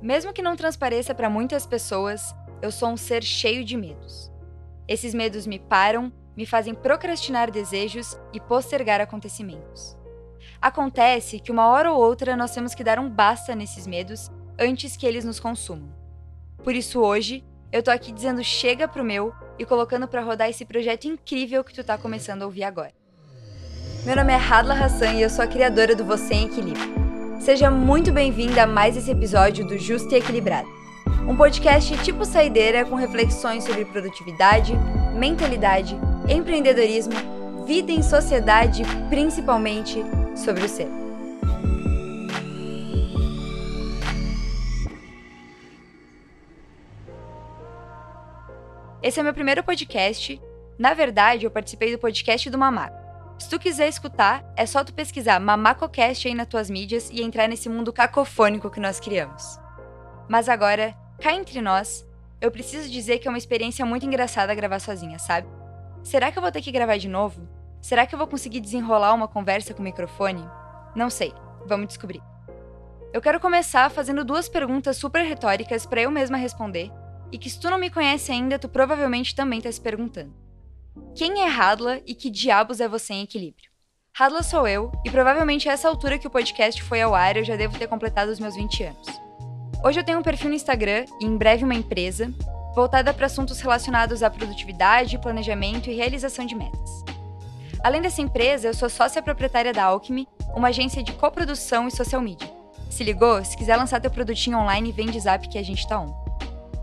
Mesmo que não transpareça para muitas pessoas, eu sou um ser cheio de medos. Esses medos me param, me fazem procrastinar desejos e postergar acontecimentos. Acontece que uma hora ou outra nós temos que dar um basta nesses medos antes que eles nos consumam. Por isso hoje, eu tô aqui dizendo chega pro meu e colocando para rodar esse projeto incrível que tu tá começando a ouvir agora. Meu nome é Hadla Hassan e eu sou a criadora do Você em Equilíbrio. Seja muito bem-vinda a mais esse episódio do Justo e Equilibrado. Um podcast tipo saideira com reflexões sobre produtividade, mentalidade, empreendedorismo, vida em sociedade e principalmente sobre o ser. Esse é meu primeiro podcast. Na verdade, eu participei do podcast do Mamaco. Se tu quiser escutar, é só tu pesquisar MamacoCast aí nas tuas mídias e entrar nesse mundo cacofônico que nós criamos. Mas agora, cá entre nós, eu preciso dizer que é uma experiência muito engraçada gravar sozinha, sabe? Será que eu vou ter que gravar de novo? Será que eu vou conseguir desenrolar uma conversa com o microfone? Não sei, vamos descobrir. Eu quero começar fazendo duas perguntas super retóricas para eu mesma responder, e que se tu não me conhece ainda, tu provavelmente também está se perguntando. Quem é Hadla e que diabos é você em equilíbrio? Hadla sou eu, e provavelmente a essa altura que o podcast foi ao ar eu já devo ter completado os meus 20 anos. Hoje eu tenho um perfil no Instagram e em breve uma empresa, voltada para assuntos relacionados à produtividade, planejamento e realização de metas. Além dessa empresa, eu sou sócia proprietária da Alchemy, uma agência de coprodução e social media. Se ligou? Se quiser lançar teu produtinho online, vem de zap que a gente tá on.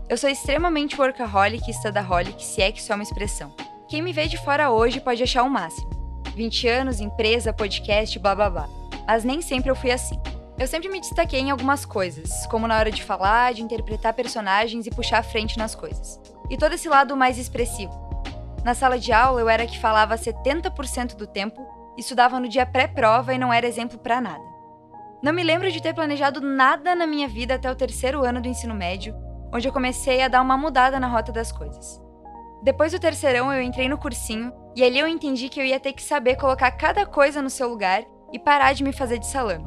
Eu sou extremamente workaholic e estudaholic, se é que isso é uma expressão. Quem me vê de fora hoje pode achar o máximo. 20 anos, empresa, podcast, blá blá blá. Mas nem sempre eu fui assim. Eu sempre me destaquei em algumas coisas, como na hora de falar, de interpretar personagens e puxar a frente nas coisas. E todo esse lado mais expressivo. Na sala de aula eu era que falava 70% do tempo, estudava no dia pré-prova e não era exemplo para nada. Não me lembro de ter planejado nada na minha vida até o terceiro ano do ensino médio, onde eu comecei a dar uma mudada na rota das coisas. Depois do terceirão, eu entrei no cursinho e ali eu entendi que eu ia ter que saber colocar cada coisa no seu lugar e parar de me fazer de salame.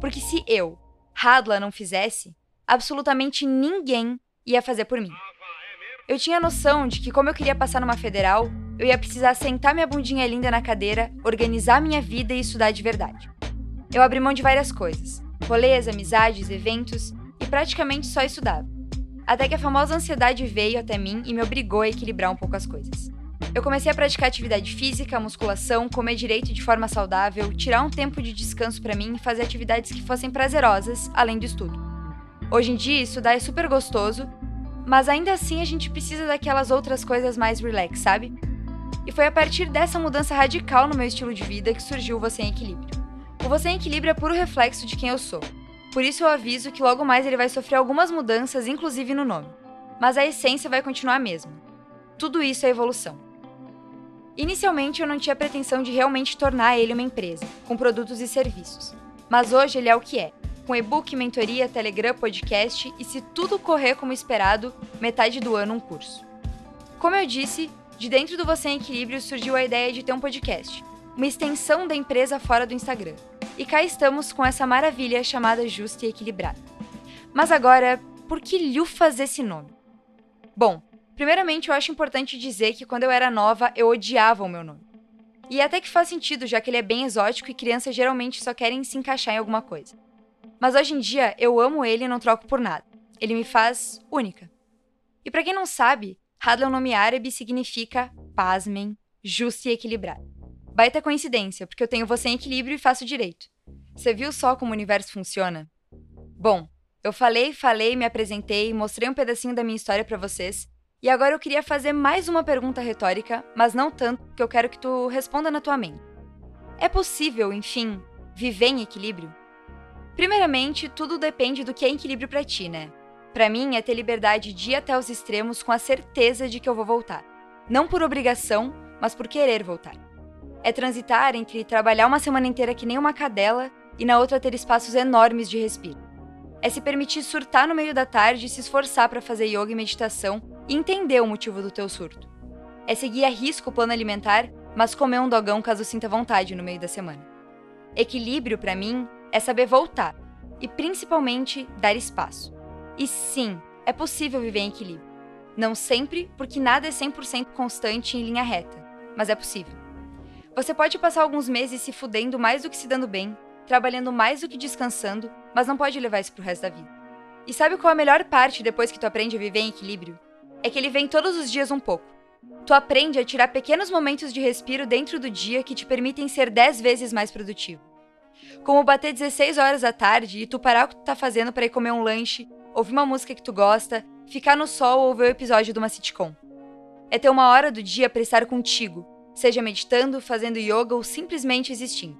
Porque se eu, Hadla, não fizesse, absolutamente ninguém ia fazer por mim. Eu tinha noção de que, como eu queria passar numa federal, eu ia precisar sentar minha bundinha linda na cadeira, organizar minha vida e estudar de verdade. Eu abri mão de várias coisas: rolês, amizades, eventos e praticamente só estudava. Até que a famosa ansiedade veio até mim e me obrigou a equilibrar um pouco as coisas. Eu comecei a praticar atividade física, musculação, comer direito de forma saudável, tirar um tempo de descanso para mim e fazer atividades que fossem prazerosas, além do estudo. Hoje em dia, estudar é super gostoso, mas ainda assim a gente precisa daquelas outras coisas mais relax, sabe? E foi a partir dessa mudança radical no meu estilo de vida que surgiu o Você em Equilíbrio. O Você em Equilíbrio é puro reflexo de quem eu sou. Por isso eu aviso que logo mais ele vai sofrer algumas mudanças, inclusive no nome. Mas a essência vai continuar a mesma. Tudo isso é evolução. Inicialmente eu não tinha pretensão de realmente tornar ele uma empresa, com produtos e serviços. Mas hoje ele é o que é, com e-book, mentoria, Telegram, podcast e se tudo correr como esperado, metade do ano um curso. Como eu disse, de dentro do Você em Equilíbrio surgiu a ideia de ter um podcast, uma extensão da empresa fora do Instagram. E cá estamos com essa maravilha chamada Justa e Equilibrada. Mas agora, por que lufas esse nome? Bom, primeiramente eu acho importante dizer que quando eu era nova eu odiava o meu nome. E até que faz sentido, já que ele é bem exótico e crianças geralmente só querem se encaixar em alguma coisa. Mas hoje em dia eu amo ele e não troco por nada. Ele me faz única. E para quem não sabe, Hadla é um nome árabe e significa, pasmem, justo e equilibrado. Baita coincidência, porque eu tenho você em equilíbrio e faço direito. Você viu só como o universo funciona? Bom, eu falei, falei, me apresentei, mostrei um pedacinho da minha história para vocês, e agora eu queria fazer mais uma pergunta retórica, mas não tanto, que eu quero que tu responda na tua mente. É possível, enfim, viver em equilíbrio? Primeiramente, tudo depende do que é equilíbrio para ti, né? Para mim é ter liberdade de ir até os extremos com a certeza de que eu vou voltar. Não por obrigação, mas por querer voltar. É transitar entre trabalhar uma semana inteira que nem uma cadela e na outra ter espaços enormes de respiro. É se permitir surtar no meio da tarde e se esforçar para fazer yoga e meditação e entender o motivo do teu surto. É seguir a risco o plano alimentar, mas comer um dogão caso sinta vontade no meio da semana. Equilíbrio, para mim, é saber voltar e principalmente dar espaço. E sim, é possível viver em equilíbrio. Não sempre, porque nada é 100% constante em linha reta, mas é possível. Você pode passar alguns meses se fudendo mais do que se dando bem, trabalhando mais do que descansando, mas não pode levar isso pro resto da vida. E sabe qual a melhor parte depois que tu aprende a viver em equilíbrio? É que ele vem todos os dias um pouco. Tu aprende a tirar pequenos momentos de respiro dentro do dia que te permitem ser 10 vezes mais produtivo. Como bater 16 horas da tarde e tu parar o que tu tá fazendo para ir comer um lanche, ouvir uma música que tu gosta, ficar no sol ou ver o episódio de uma sitcom. É ter uma hora do dia para estar contigo, seja meditando, fazendo yoga ou simplesmente existindo.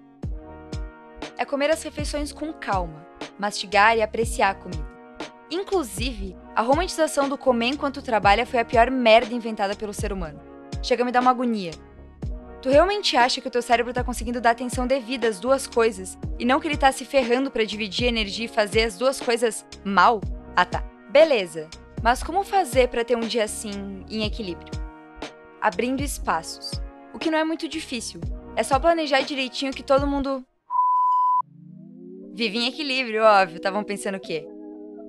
É comer as refeições com calma, mastigar e apreciar a comida. Inclusive, a romantização do comer enquanto trabalha foi a pior merda inventada pelo ser humano. Chega a me dar uma agonia. Tu realmente acha que o teu cérebro tá conseguindo dar atenção devida às duas coisas e não que ele tá se ferrando para dividir energia e fazer as duas coisas mal? Ah tá. Beleza. Mas como fazer para ter um dia assim em equilíbrio? Abrindo espaços. O que não é muito difícil. É só planejar direitinho que todo mundo vive em equilíbrio, óbvio. Estavam pensando o quê?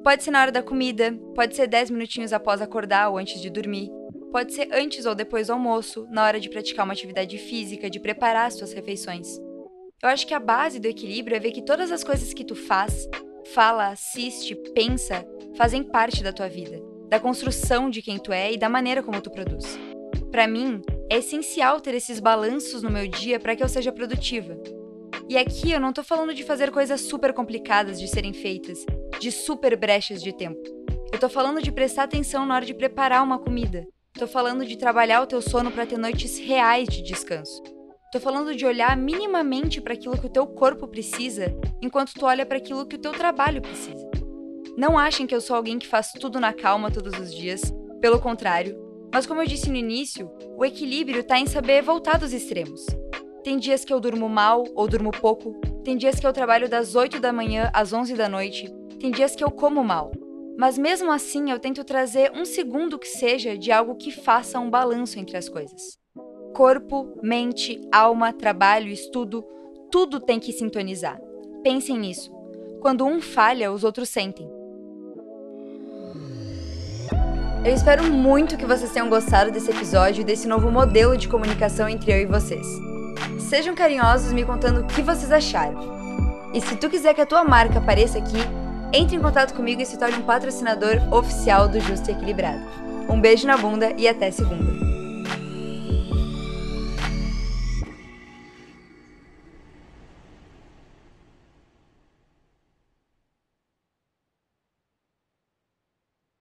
Pode ser na hora da comida, pode ser 10 minutinhos após acordar ou antes de dormir, pode ser antes ou depois do almoço, na hora de praticar uma atividade física, de preparar as suas refeições. Eu acho que a base do equilíbrio é ver que todas as coisas que tu faz, fala, assiste, pensa, fazem parte da tua vida, da construção de quem tu é e da maneira como tu produz. Para mim, é essencial ter esses balanços no meu dia para que eu seja produtiva. E aqui eu não tô falando de fazer coisas super complicadas de serem feitas, de super brechas de tempo. Eu tô falando de prestar atenção na hora de preparar uma comida. Tô falando de trabalhar o teu sono para ter noites reais de descanso. Tô falando de olhar minimamente para aquilo que o teu corpo precisa, enquanto tu olha para aquilo que o teu trabalho precisa. Não achem que eu sou alguém que faz tudo na calma todos os dias, pelo contrário. Mas como eu disse no início, o equilíbrio está em saber voltar dos extremos. Tem dias que eu durmo mal ou durmo pouco, tem dias que eu trabalho das 8 da manhã às 11 da noite, tem dias que eu como mal. Mas mesmo assim, eu tento trazer um segundo que seja de algo que faça um balanço entre as coisas. Corpo, mente, alma, trabalho, estudo, tudo tem que sintonizar. Pensem nisso. Quando um falha, os outros sentem. Eu espero muito que vocês tenham gostado desse episódio e desse novo modelo de comunicação entre eu e vocês. Sejam carinhosos me contando o que vocês acharam. E se tu quiser que a tua marca apareça aqui, entre em contato comigo e se torne um patrocinador oficial do Justo e Equilibrado. Um beijo na bunda e até segunda.